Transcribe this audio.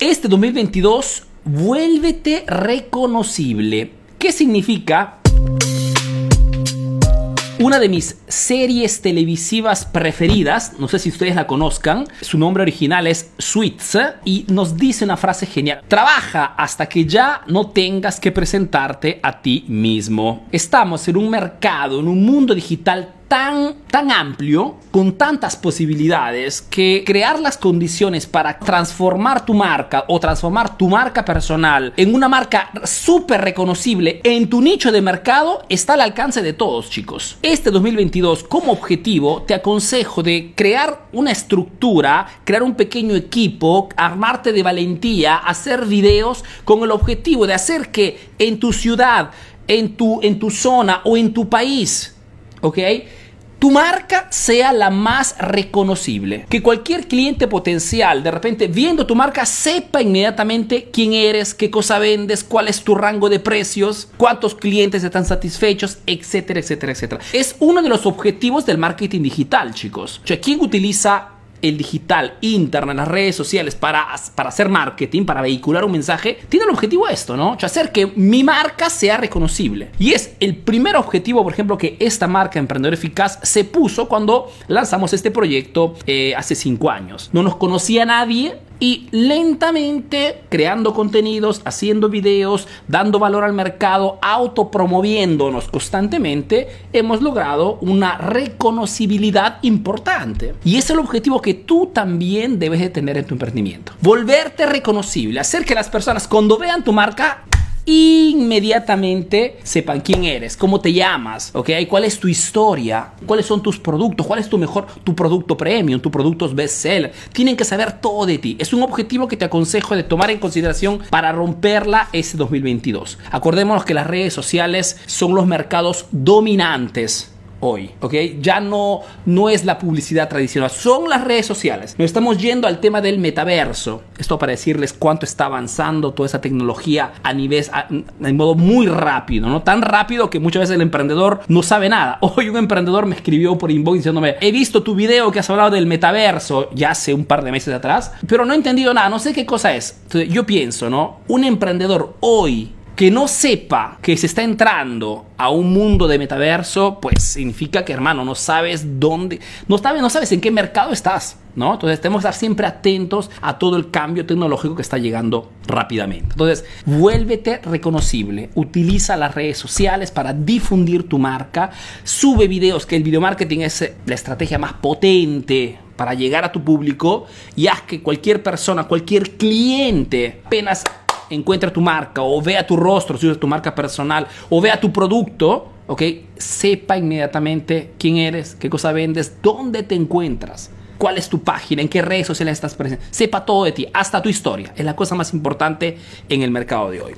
Este 2022, vuélvete reconocible. ¿Qué significa? Una de mis series televisivas preferidas, no sé si ustedes la conozcan, su nombre original es Sweets y nos dice una frase genial. Trabaja hasta que ya no tengas que presentarte a ti mismo. Estamos en un mercado, en un mundo digital tan, tan amplio, con tantas posibilidades, que crear las condiciones para transformar tu marca o transformar tu marca personal en una marca súper reconocible en tu nicho de mercado está al alcance de todos, chicos. Este 2022, como objetivo, te aconsejo de crear una estructura, crear un pequeño equipo, armarte de valentía, hacer videos con el objetivo de hacer que en tu ciudad, en tu, en tu zona o en tu país, ¿ok? Tu marca sea la más reconocible. Que cualquier cliente potencial, de repente, viendo tu marca, sepa inmediatamente quién eres, qué cosa vendes, cuál es tu rango de precios, cuántos clientes están satisfechos, etcétera, etcétera, etcétera. Es uno de los objetivos del marketing digital, chicos. O sea, ¿quién utiliza el digital, internet, las redes sociales para, para hacer marketing, para vehicular un mensaje, tiene el objetivo esto, ¿no? O hacer que mi marca sea reconocible. Y es el primer objetivo, por ejemplo, que esta marca Emprendedor Eficaz se puso cuando lanzamos este proyecto eh, hace cinco años. No nos conocía nadie, y lentamente creando contenidos, haciendo videos, dando valor al mercado, autopromoviéndonos constantemente, hemos logrado una reconocibilidad importante. Y es el objetivo que tú también debes de tener en tu emprendimiento. Volverte reconocible, hacer que las personas cuando vean tu marca inmediatamente sepan quién eres, cómo te llamas, ¿ok? ¿Cuál es tu historia? ¿Cuáles son tus productos? ¿Cuál es tu mejor, tu producto premium, tu producto bestseller? Tienen que saber todo de ti. Es un objetivo que te aconsejo de tomar en consideración para romperla este 2022. Acordémonos que las redes sociales son los mercados dominantes hoy, ¿ok? Ya no, no es la publicidad tradicional, son las redes sociales. Nos estamos yendo al tema del metaverso. Esto para decirles cuánto está avanzando toda esa tecnología a nivel, en modo muy rápido, ¿no? Tan rápido que muchas veces el emprendedor no sabe nada. Hoy un emprendedor me escribió por inbox diciéndome, he visto tu video que has hablado del metaverso ya hace un par de meses atrás, pero no he entendido nada, no sé qué cosa es. Entonces, yo pienso, ¿no? Un emprendedor hoy que no sepa que se está entrando a un mundo de metaverso, pues significa que, hermano, no sabes dónde, no sabes, no sabes en qué mercado estás, ¿no? Entonces tenemos que estar siempre atentos a todo el cambio tecnológico que está llegando rápidamente. Entonces, vuélvete reconocible, utiliza las redes sociales para difundir tu marca, sube videos, que el video marketing es la estrategia más potente para llegar a tu público y haz que cualquier persona, cualquier cliente, apenas encuentra tu marca o vea tu rostro, si es tu marca personal, o vea tu producto, ¿ok? Sepa inmediatamente quién eres, qué cosa vendes, dónde te encuentras, cuál es tu página, en qué redes sociales estás presente. Sepa todo de ti, hasta tu historia. Es la cosa más importante en el mercado de hoy.